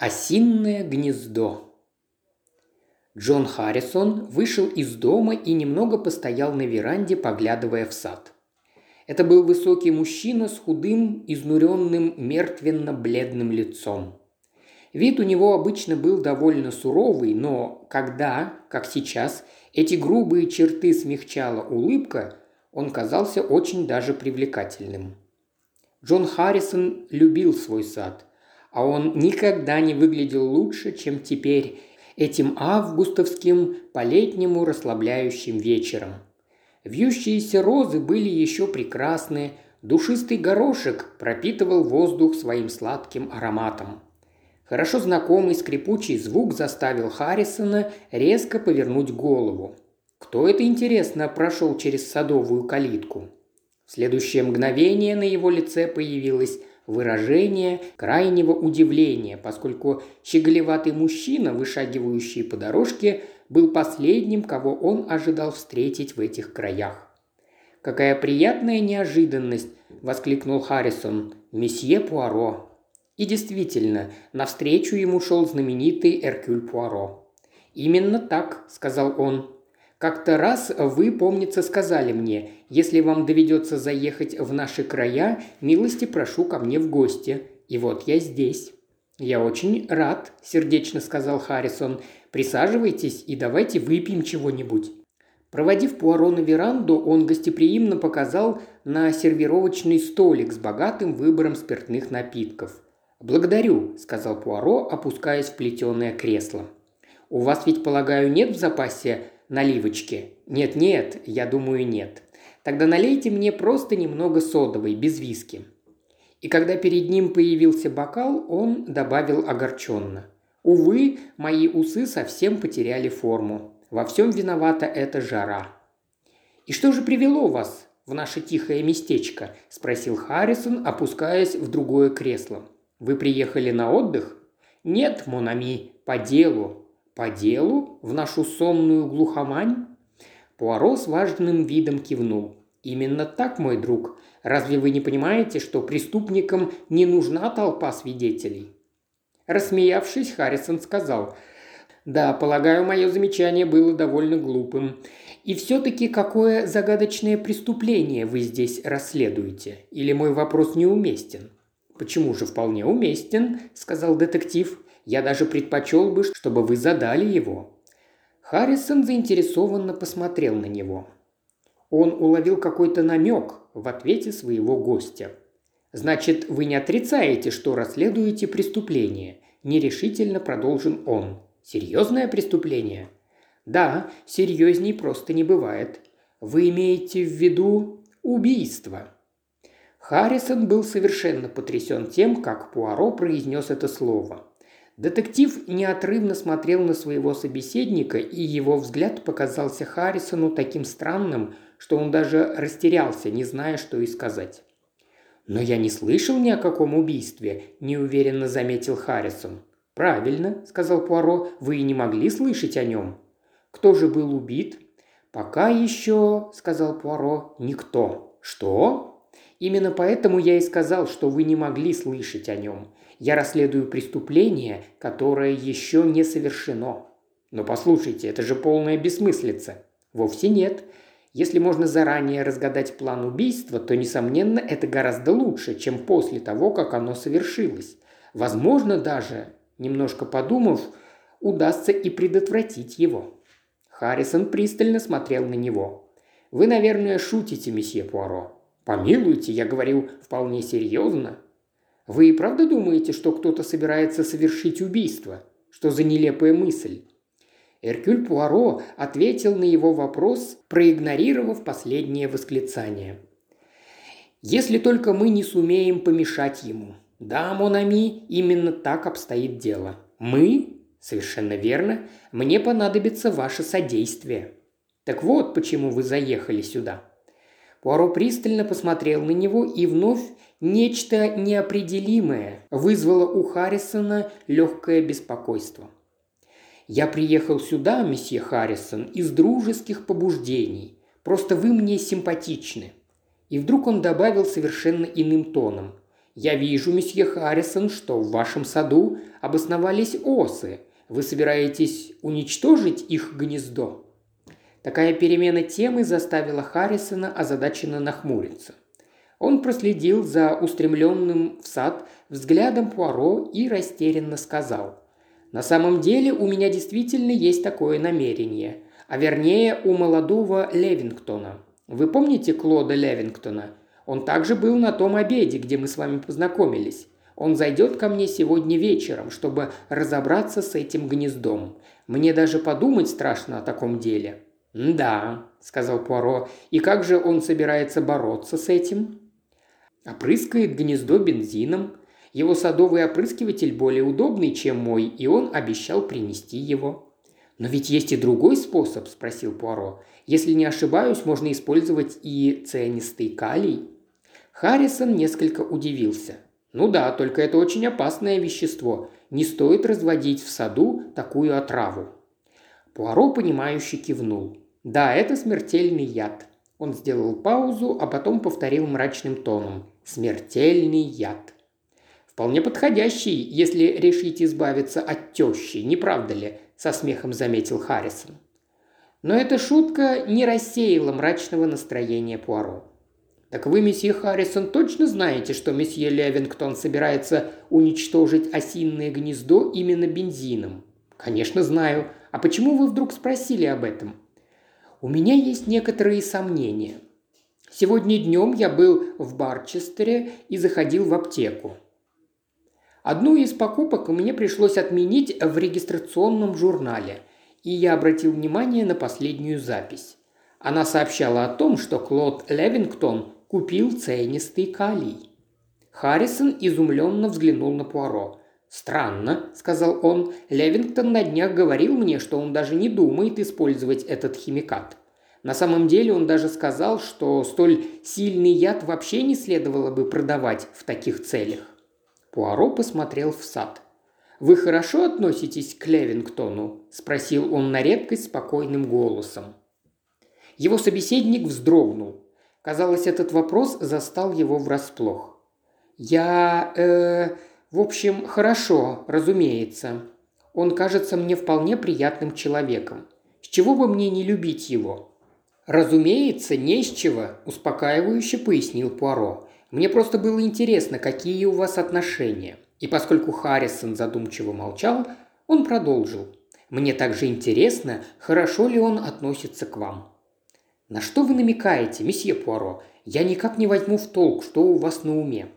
Осинное гнездо. Джон Харрисон вышел из дома и немного постоял на веранде, поглядывая в сад. Это был высокий мужчина с худым, изнуренным, мертвенно-бледным лицом. Вид у него обычно был довольно суровый, но когда, как сейчас, эти грубые черты смягчала улыбка, он казался очень даже привлекательным. Джон Харрисон любил свой сад – а он никогда не выглядел лучше, чем теперь, этим августовским, по-летнему расслабляющим вечером. Вьющиеся розы были еще прекрасны, душистый горошек пропитывал воздух своим сладким ароматом. Хорошо знакомый скрипучий звук заставил Харрисона резко повернуть голову. Кто это, интересно, прошел через садовую калитку? В следующее мгновение на его лице появилась выражение крайнего удивления, поскольку щеголеватый мужчина, вышагивающий по дорожке, был последним, кого он ожидал встретить в этих краях. «Какая приятная неожиданность!» – воскликнул Харрисон. «Месье Пуаро!» И действительно, навстречу ему шел знаменитый Эркюль Пуаро. «Именно так», – сказал он. Как-то раз вы, помнится, сказали мне, если вам доведется заехать в наши края, милости прошу ко мне в гости. И вот я здесь». «Я очень рад», – сердечно сказал Харрисон. «Присаживайтесь и давайте выпьем чего-нибудь». Проводив Пуаро на веранду, он гостеприимно показал на сервировочный столик с богатым выбором спиртных напитков. «Благодарю», – сказал Пуаро, опускаясь в плетеное кресло. «У вас ведь, полагаю, нет в запасе наливочки? Нет-нет, я думаю, нет. Тогда налейте мне просто немного содовой, без виски». И когда перед ним появился бокал, он добавил огорченно. «Увы, мои усы совсем потеряли форму. Во всем виновата эта жара». «И что же привело вас в наше тихое местечко?» – спросил Харрисон, опускаясь в другое кресло. «Вы приехали на отдых?» «Нет, Монами, по делу. «По делу? В нашу сонную глухомань?» Пуаро с важным видом кивнул. «Именно так, мой друг. Разве вы не понимаете, что преступникам не нужна толпа свидетелей?» Рассмеявшись, Харрисон сказал, «Да, полагаю, мое замечание было довольно глупым. И все-таки какое загадочное преступление вы здесь расследуете? Или мой вопрос неуместен?» «Почему же вполне уместен?» – сказал детектив. Я даже предпочел бы, чтобы вы задали его». Харрисон заинтересованно посмотрел на него. Он уловил какой-то намек в ответе своего гостя. «Значит, вы не отрицаете, что расследуете преступление?» – нерешительно продолжил он. «Серьезное преступление?» «Да, серьезней просто не бывает. Вы имеете в виду убийство?» Харрисон был совершенно потрясен тем, как Пуаро произнес это слово. Детектив неотрывно смотрел на своего собеседника, и его взгляд показался Харрисону таким странным, что он даже растерялся, не зная, что и сказать. «Но я не слышал ни о каком убийстве», – неуверенно заметил Харрисон. «Правильно», – сказал Пуаро, – «вы и не могли слышать о нем». «Кто же был убит?» «Пока еще», – сказал Пуаро, – «никто». «Что?» «Именно поэтому я и сказал, что вы не могли слышать о нем. Я расследую преступление, которое еще не совершено. Но послушайте, это же полная бессмыслица. Вовсе нет. Если можно заранее разгадать план убийства, то, несомненно, это гораздо лучше, чем после того, как оно совершилось. Возможно, даже, немножко подумав, удастся и предотвратить его. Харрисон пристально смотрел на него. «Вы, наверное, шутите, месье Пуаро». «Помилуйте, я говорю вполне серьезно. Вы и правда думаете, что кто-то собирается совершить убийство? Что за нелепая мысль?» Эркюль Пуаро ответил на его вопрос, проигнорировав последнее восклицание. «Если только мы не сумеем помешать ему. Да, Монами, именно так обстоит дело. Мы? Совершенно верно. Мне понадобится ваше содействие. Так вот, почему вы заехали сюда». Пуаро пристально посмотрел на него и вновь Нечто неопределимое вызвало у Харрисона легкое беспокойство. «Я приехал сюда, месье Харрисон, из дружеских побуждений. Просто вы мне симпатичны». И вдруг он добавил совершенно иным тоном. Я вижу, месье Харрисон, что в вашем саду обосновались осы. Вы собираетесь уничтожить их гнездо?» Такая перемена темы заставила Харрисона озадаченно нахмуриться. Он проследил за устремленным в сад взглядом Пуаро и растерянно сказал. «На самом деле у меня действительно есть такое намерение, а вернее у молодого Левингтона. Вы помните Клода Левингтона? Он также был на том обеде, где мы с вами познакомились. Он зайдет ко мне сегодня вечером, чтобы разобраться с этим гнездом. Мне даже подумать страшно о таком деле». «Да», – сказал Пуаро, – «и как же он собирается бороться с этим?» «Опрыскает гнездо бензином. Его садовый опрыскиватель более удобный, чем мой, и он обещал принести его». «Но ведь есть и другой способ», – спросил Пуаро. «Если не ошибаюсь, можно использовать и цианистый калий». Харрисон несколько удивился. «Ну да, только это очень опасное вещество. Не стоит разводить в саду такую отраву». Пуаро, понимающе кивнул. «Да, это смертельный яд». Он сделал паузу, а потом повторил мрачным тоном. «Смертельный яд». «Вполне подходящий, если решить избавиться от тещи, не правда ли?» – со смехом заметил Харрисон. Но эта шутка не рассеяла мрачного настроения Пуаро. «Так вы, месье Харрисон, точно знаете, что месье Левингтон собирается уничтожить осинное гнездо именно бензином?» «Конечно знаю. А почему вы вдруг спросили об этом?» «У меня есть некоторые сомнения. Сегодня днем я был в Барчестере и заходил в аптеку. Одну из покупок мне пришлось отменить в регистрационном журнале, и я обратил внимание на последнюю запись. Она сообщала о том, что Клод Левингтон купил ценистый калий. Харрисон изумленно взглянул на Пуаро. «Странно», – сказал он. «Левингтон на днях говорил мне, что он даже не думает использовать этот химикат. На самом деле он даже сказал, что столь сильный яд вообще не следовало бы продавать в таких целях». Пуаро посмотрел в сад. «Вы хорошо относитесь к Левингтону?» – спросил он на редкость спокойным голосом. Его собеседник вздрогнул. Казалось, этот вопрос застал его врасплох. «Я... э... В общем, хорошо, разумеется. Он кажется мне вполне приятным человеком. С чего бы мне не любить его?» «Разумеется, не с чего», – успокаивающе пояснил Пуаро. «Мне просто было интересно, какие у вас отношения». И поскольку Харрисон задумчиво молчал, он продолжил. «Мне также интересно, хорошо ли он относится к вам». «На что вы намекаете, месье Пуаро? Я никак не возьму в толк, что у вас на уме».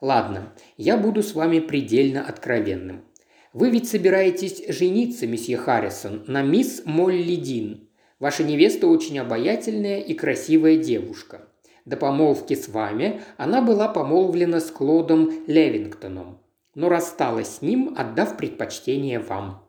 Ладно, я буду с вами предельно откровенным. Вы ведь собираетесь жениться, месье Харрисон, на мисс Молли Дин. Ваша невеста очень обаятельная и красивая девушка. До помолвки с вами она была помолвлена с Клодом Левингтоном, но рассталась с ним, отдав предпочтение вам.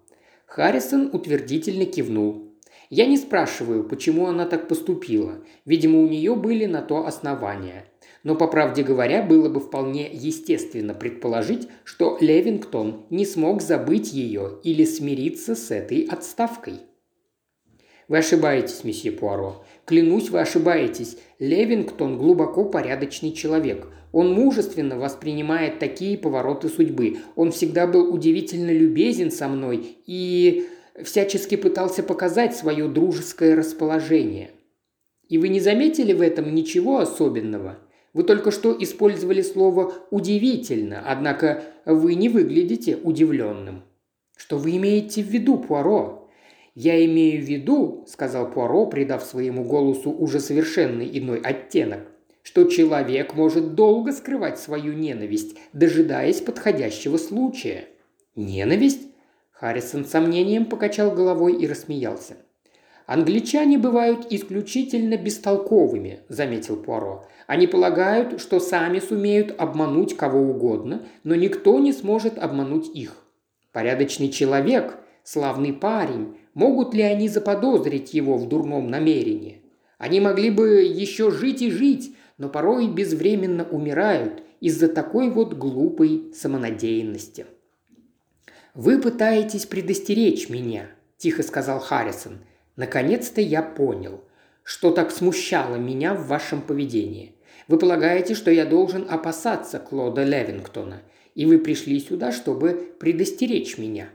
Харрисон утвердительно кивнул. Я не спрашиваю, почему она так поступила. Видимо, у нее были на то основания но, по правде говоря, было бы вполне естественно предположить, что Левингтон не смог забыть ее или смириться с этой отставкой. Вы ошибаетесь, месье Пуаро. Клянусь, вы ошибаетесь. Левингтон глубоко порядочный человек. Он мужественно воспринимает такие повороты судьбы. Он всегда был удивительно любезен со мной и всячески пытался показать свое дружеское расположение. И вы не заметили в этом ничего особенного? Вы только что использовали слово «удивительно», однако вы не выглядите удивленным. Что вы имеете в виду, Пуаро? Я имею в виду, сказал Пуаро, придав своему голосу уже совершенно иной оттенок, что человек может долго скрывать свою ненависть, дожидаясь подходящего случая. Ненависть? Харрисон с сомнением покачал головой и рассмеялся. «Англичане бывают исключительно бестолковыми», – заметил Пуаро. «Они полагают, что сами сумеют обмануть кого угодно, но никто не сможет обмануть их. Порядочный человек, славный парень, могут ли они заподозрить его в дурном намерении? Они могли бы еще жить и жить, но порой безвременно умирают из-за такой вот глупой самонадеянности». «Вы пытаетесь предостеречь меня», – тихо сказал Харрисон – Наконец-то я понял, что так смущало меня в вашем поведении. Вы полагаете, что я должен опасаться Клода Левингтона, и вы пришли сюда, чтобы предостеречь меня?»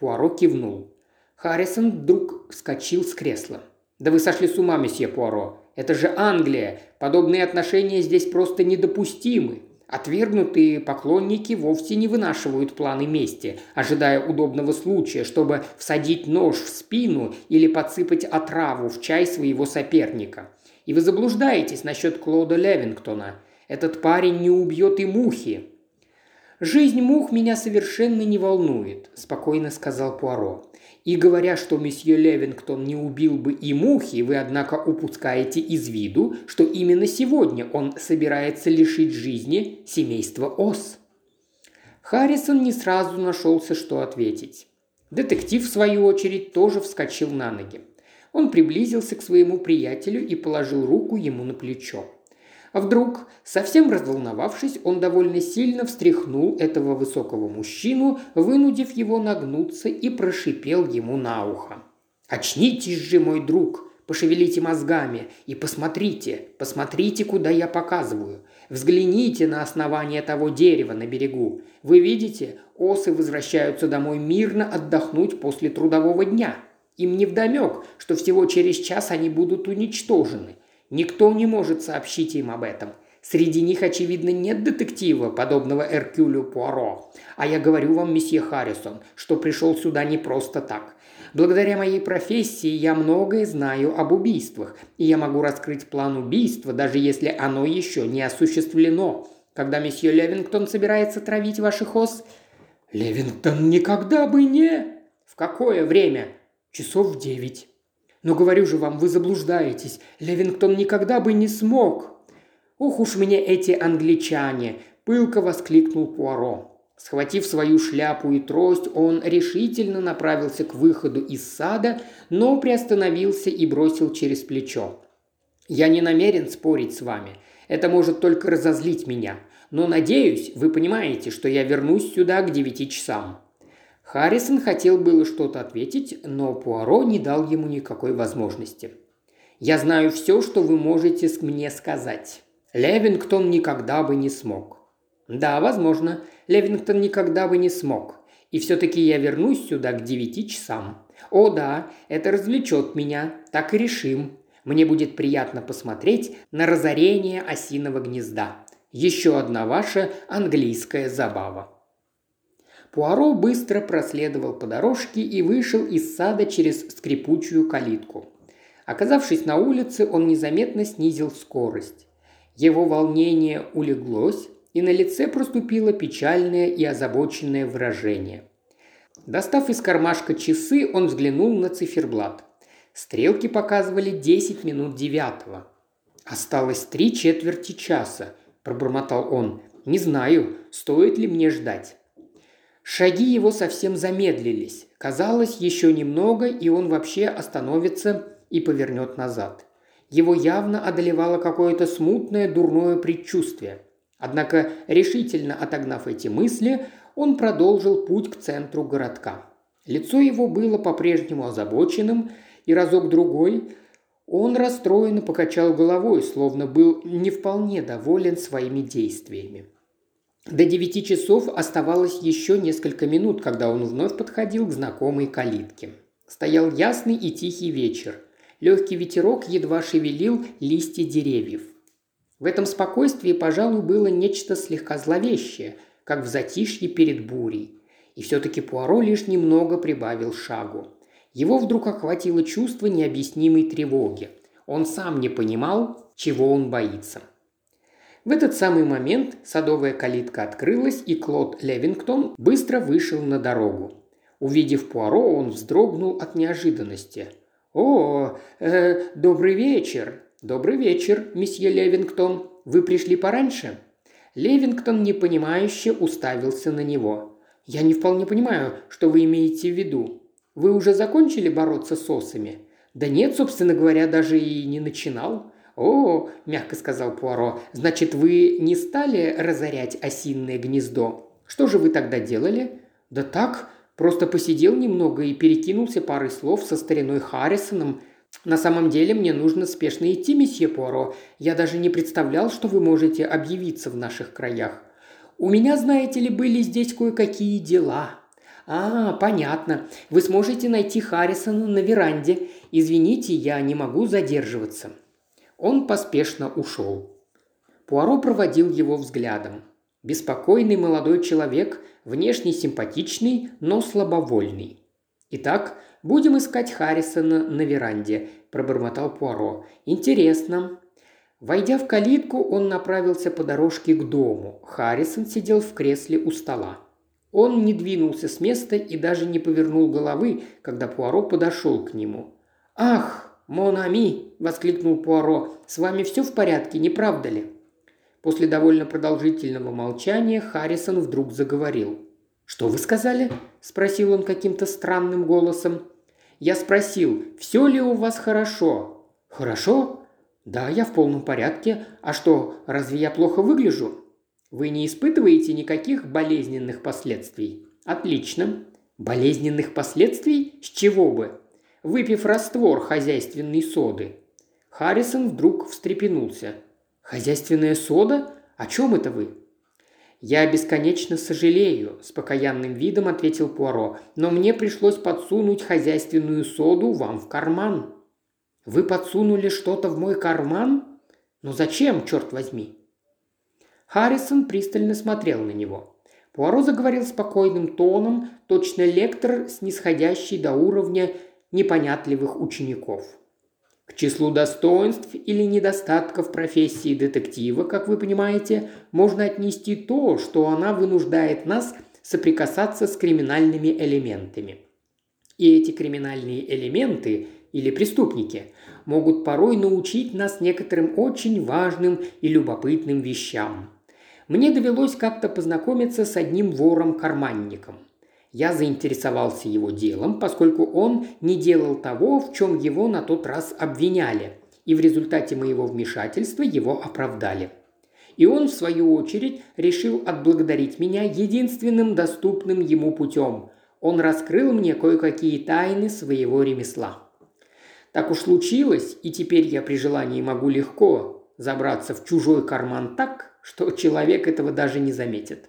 Пуаро кивнул. Харрисон вдруг вскочил с кресла. «Да вы сошли с ума, месье Пуаро. Это же Англия. Подобные отношения здесь просто недопустимы. Отвергнутые поклонники вовсе не вынашивают планы мести, ожидая удобного случая, чтобы всадить нож в спину или подсыпать отраву в чай своего соперника. И вы заблуждаетесь насчет Клода Левингтона. Этот парень не убьет и мухи. «Жизнь мух меня совершенно не волнует», – спокойно сказал Пуаро. И говоря, что месье Левингтон не убил бы и мухи, вы, однако, упускаете из виду, что именно сегодня он собирается лишить жизни семейства Ос. Харрисон не сразу нашелся, что ответить. Детектив, в свою очередь, тоже вскочил на ноги. Он приблизился к своему приятелю и положил руку ему на плечо. А вдруг, совсем разволновавшись, он довольно сильно встряхнул этого высокого мужчину, вынудив его нагнуться и прошипел ему на ухо. «Очнитесь же, мой друг! Пошевелите мозгами и посмотрите, посмотрите, куда я показываю. Взгляните на основание того дерева на берегу. Вы видите, осы возвращаются домой мирно отдохнуть после трудового дня. Им невдомек, что всего через час они будут уничтожены – Никто не может сообщить им об этом. Среди них, очевидно, нет детектива, подобного Эркюлю Пуаро. А я говорю вам, месье Харрисон, что пришел сюда не просто так. Благодаря моей профессии я многое знаю об убийствах, и я могу раскрыть план убийства, даже если оно еще не осуществлено. Когда месье Левингтон собирается травить ваших ос? Левингтон никогда бы не... В какое время? Часов девять. Но говорю же вам, вы заблуждаетесь. Левингтон никогда бы не смог. Ух уж мне эти англичане!» – пылко воскликнул Пуаро. Схватив свою шляпу и трость, он решительно направился к выходу из сада, но приостановился и бросил через плечо. «Я не намерен спорить с вами. Это может только разозлить меня. Но надеюсь, вы понимаете, что я вернусь сюда к девяти часам. Харрисон хотел было что-то ответить, но Пуаро не дал ему никакой возможности. «Я знаю все, что вы можете мне сказать. Левингтон никогда бы не смог». «Да, возможно, Левингтон никогда бы не смог. И все-таки я вернусь сюда к девяти часам. О да, это развлечет меня, так и решим. Мне будет приятно посмотреть на разорение осиного гнезда. Еще одна ваша английская забава». Пуаро быстро проследовал по дорожке и вышел из сада через скрипучую калитку. Оказавшись на улице, он незаметно снизил скорость. Его волнение улеглось, и на лице проступило печальное и озабоченное выражение. Достав из кармашка часы, он взглянул на циферблат. Стрелки показывали 10 минут девятого. «Осталось три четверти часа», – пробормотал он. «Не знаю, стоит ли мне ждать». Шаги его совсем замедлились. Казалось, еще немного, и он вообще остановится и повернет назад. Его явно одолевало какое-то смутное дурное предчувствие. Однако, решительно отогнав эти мысли, он продолжил путь к центру городка. Лицо его было по-прежнему озабоченным, и разок-другой он расстроенно покачал головой, словно был не вполне доволен своими действиями. До девяти часов оставалось еще несколько минут, когда он вновь подходил к знакомой калитке. Стоял ясный и тихий вечер. Легкий ветерок едва шевелил листья деревьев. В этом спокойствии, пожалуй, было нечто слегка зловещее, как в затишье перед бурей. И все-таки Пуаро лишь немного прибавил шагу. Его вдруг охватило чувство необъяснимой тревоги. Он сам не понимал, чего он боится. В этот самый момент садовая калитка открылась, и Клод Левингтон быстро вышел на дорогу. Увидев Пуаро, он вздрогнул от неожиданности. «О, э, добрый вечер!» «Добрый вечер, месье Левингтон. Вы пришли пораньше?» Левингтон непонимающе уставился на него. «Я не вполне понимаю, что вы имеете в виду. Вы уже закончили бороться с осами?» «Да нет, собственно говоря, даже и не начинал. «О, – мягко сказал Пуаро, – значит, вы не стали разорять осинное гнездо? Что же вы тогда делали?» «Да так, просто посидел немного и перекинулся парой слов со стариной Харрисоном. «На самом деле мне нужно спешно идти, месье Пуаро. Я даже не представлял, что вы можете объявиться в наших краях. У меня, знаете ли, были здесь кое-какие дела». «А, понятно. Вы сможете найти Харрисона на веранде. Извините, я не могу задерживаться». Он поспешно ушел. Пуаро проводил его взглядом. Беспокойный молодой человек, внешне симпатичный, но слабовольный. «Итак, будем искать Харрисона на веранде», – пробормотал Пуаро. «Интересно». Войдя в калитку, он направился по дорожке к дому. Харрисон сидел в кресле у стола. Он не двинулся с места и даже не повернул головы, когда Пуаро подошел к нему. «Ах, Монами!» – воскликнул Пуаро. «С вами все в порядке, не правда ли?» После довольно продолжительного молчания Харрисон вдруг заговорил. «Что вы сказали?» – спросил он каким-то странным голосом. «Я спросил, все ли у вас хорошо?» «Хорошо?» «Да, я в полном порядке. А что, разве я плохо выгляжу?» «Вы не испытываете никаких болезненных последствий?» «Отлично. Болезненных последствий? С чего бы?» «Выпив раствор хозяйственной соды». Харрисон вдруг встрепенулся. «Хозяйственная сода? О чем это вы?» «Я бесконечно сожалею», – с покаянным видом ответил Пуаро, «но мне пришлось подсунуть хозяйственную соду вам в карман». «Вы подсунули что-то в мой карман? Но зачем, черт возьми?» Харрисон пристально смотрел на него. Пуаро заговорил спокойным тоном, точно лектор, снисходящий до уровня непонятливых учеников. К числу достоинств или недостатков профессии детектива, как вы понимаете, можно отнести то, что она вынуждает нас соприкасаться с криминальными элементами. И эти криминальные элементы или преступники могут порой научить нас некоторым очень важным и любопытным вещам. Мне довелось как-то познакомиться с одним вором-карманником. Я заинтересовался его делом, поскольку он не делал того, в чем его на тот раз обвиняли, и в результате моего вмешательства его оправдали. И он, в свою очередь, решил отблагодарить меня единственным доступным ему путем. Он раскрыл мне кое-какие тайны своего ремесла. Так уж случилось, и теперь я при желании могу легко забраться в чужой карман так, что человек этого даже не заметит.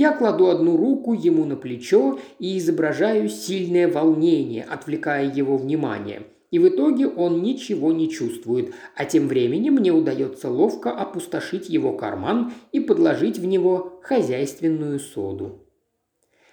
Я кладу одну руку ему на плечо и изображаю сильное волнение, отвлекая его внимание. И в итоге он ничего не чувствует, а тем временем мне удается ловко опустошить его карман и подложить в него хозяйственную соду.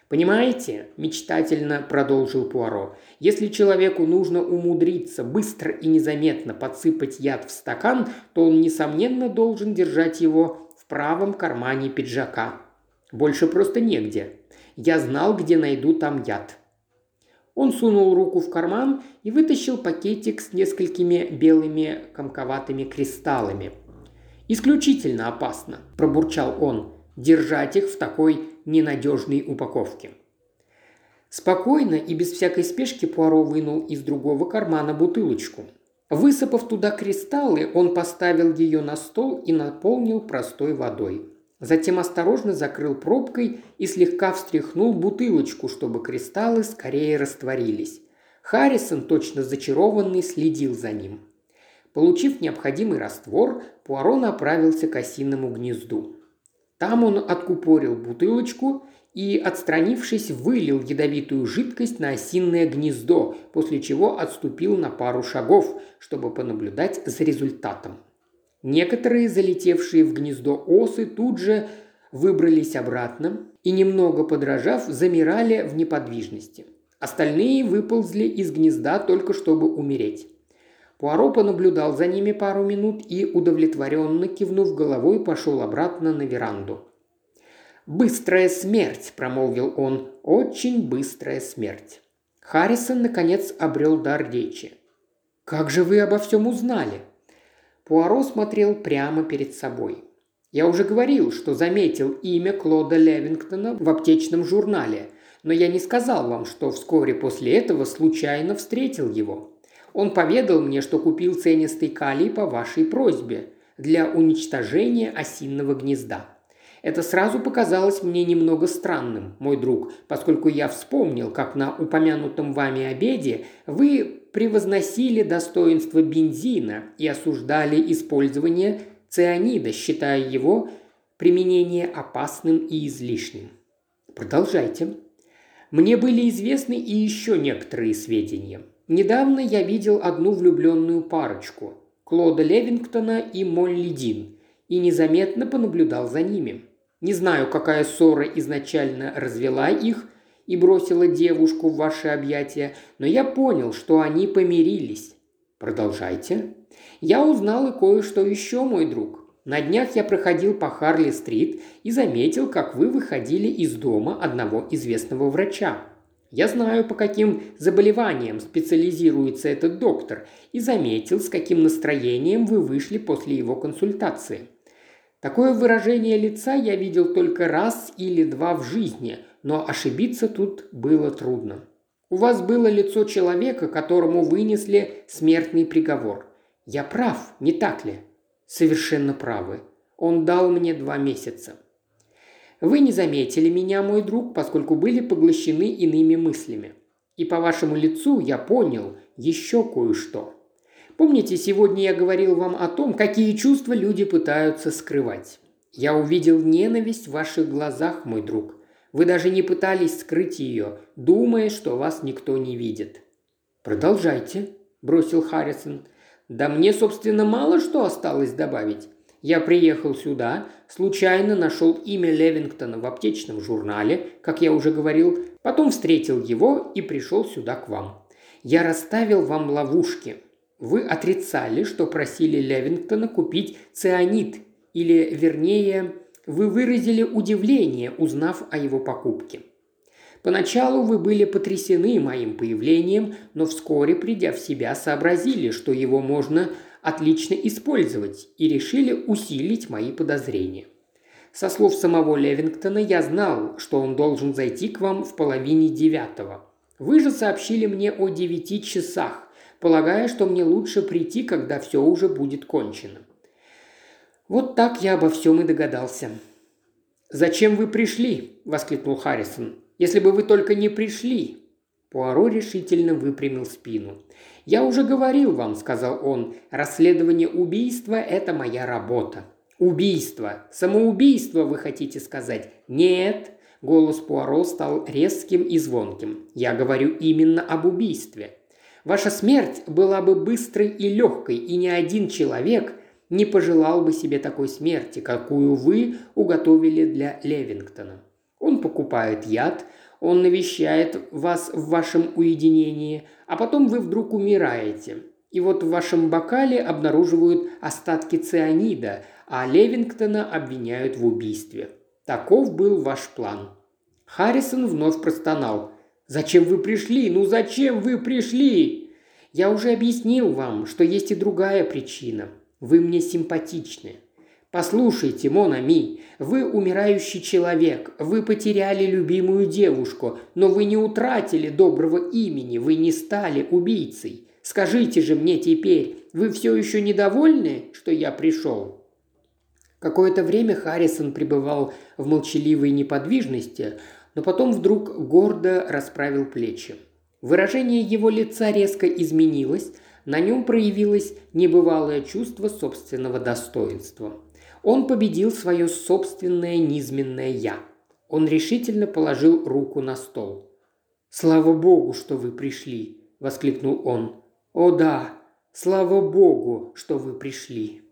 «Понимаете?» – мечтательно продолжил Пуаро. «Если человеку нужно умудриться быстро и незаметно подсыпать яд в стакан, то он, несомненно, должен держать его в правом кармане пиджака. Больше просто негде. Я знал, где найду там яд. Он сунул руку в карман и вытащил пакетик с несколькими белыми комковатыми кристаллами. «Исключительно опасно», – пробурчал он, – «держать их в такой ненадежной упаковке». Спокойно и без всякой спешки Пуаро вынул из другого кармана бутылочку. Высыпав туда кристаллы, он поставил ее на стол и наполнил простой водой. Затем осторожно закрыл пробкой и слегка встряхнул бутылочку, чтобы кристаллы скорее растворились. Харрисон, точно зачарованный, следил за ним. Получив необходимый раствор, Пуаро направился к осиному гнезду. Там он откупорил бутылочку и, отстранившись, вылил ядовитую жидкость на осинное гнездо, после чего отступил на пару шагов, чтобы понаблюдать за результатом. Некоторые, залетевшие в гнездо осы, тут же выбрались обратно и, немного подражав, замирали в неподвижности. Остальные выползли из гнезда только чтобы умереть. Пуаро понаблюдал за ними пару минут и, удовлетворенно кивнув головой, пошел обратно на веранду. «Быстрая смерть», – промолвил он, – «очень быстрая смерть». Харрисон, наконец, обрел дар речи. «Как же вы обо всем узнали?» Пуаро смотрел прямо перед собой. Я уже говорил, что заметил имя Клода Левингтона в аптечном журнале, но я не сказал вам, что вскоре после этого случайно встретил его. Он поведал мне, что купил ценистый калий по вашей просьбе для уничтожения осинного гнезда. Это сразу показалось мне немного странным, мой друг, поскольку я вспомнил, как на упомянутом вами обеде вы превозносили достоинство бензина и осуждали использование цианида, считая его применение опасным и излишним. Продолжайте. Мне были известны и еще некоторые сведения. Недавно я видел одну влюбленную парочку – Клода Левингтона и Молли Дин, и незаметно понаблюдал за ними. Не знаю, какая ссора изначально развела их и бросила девушку в ваши объятия, но я понял, что они помирились. Продолжайте. Я узнал и кое-что еще, мой друг. На днях я проходил по Харли-стрит и заметил, как вы выходили из дома одного известного врача. Я знаю, по каким заболеваниям специализируется этот доктор, и заметил, с каким настроением вы вышли после его консультации. Такое выражение лица я видел только раз или два в жизни, но ошибиться тут было трудно. У вас было лицо человека, которому вынесли смертный приговор. Я прав, не так ли? совершенно правы. Он дал мне два месяца. Вы не заметили меня, мой друг, поскольку были поглощены иными мыслями. И по вашему лицу я понял еще кое-что. Помните, сегодня я говорил вам о том, какие чувства люди пытаются скрывать. Я увидел ненависть в ваших глазах, мой друг. Вы даже не пытались скрыть ее, думая, что вас никто не видит. «Продолжайте», – бросил Харрисон. Да мне, собственно, мало что осталось добавить. Я приехал сюда, случайно нашел имя Левингтона в аптечном журнале, как я уже говорил, потом встретил его и пришел сюда к вам. Я расставил вам ловушки. Вы отрицали, что просили Левингтона купить цианид, или, вернее, вы выразили удивление, узнав о его покупке. Поначалу вы были потрясены моим появлением, но вскоре, придя в себя, сообразили, что его можно отлично использовать и решили усилить мои подозрения. Со слов самого Левингтона я знал, что он должен зайти к вам в половине девятого. Вы же сообщили мне о девяти часах, полагая, что мне лучше прийти, когда все уже будет кончено. Вот так я обо всем и догадался. «Зачем вы пришли?» – воскликнул Харрисон. Если бы вы только не пришли!» Пуаро решительно выпрямил спину. «Я уже говорил вам», – сказал он, – «расследование убийства – это моя работа». «Убийство! Самоубийство, вы хотите сказать?» «Нет!» – голос Пуаро стал резким и звонким. «Я говорю именно об убийстве. Ваша смерть была бы быстрой и легкой, и ни один человек не пожелал бы себе такой смерти, какую вы уготовили для Левингтона. Он покупает яд, он навещает вас в вашем уединении, а потом вы вдруг умираете. И вот в вашем бокале обнаруживают остатки цианида, а Левингтона обвиняют в убийстве. Таков был ваш план. Харрисон вновь простонал. «Зачем вы пришли? Ну зачем вы пришли?» «Я уже объяснил вам, что есть и другая причина. Вы мне симпатичны. Послушайте, Монами, вы умирающий человек, вы потеряли любимую девушку, но вы не утратили доброго имени, вы не стали убийцей. Скажите же мне теперь, вы все еще недовольны, что я пришел?» Какое-то время Харрисон пребывал в молчаливой неподвижности, но потом вдруг гордо расправил плечи. Выражение его лица резко изменилось, на нем проявилось небывалое чувство собственного достоинства – он победил свое собственное низменное «я». Он решительно положил руку на стол. «Слава Богу, что вы пришли!» – воскликнул он. «О да, слава Богу, что вы пришли!»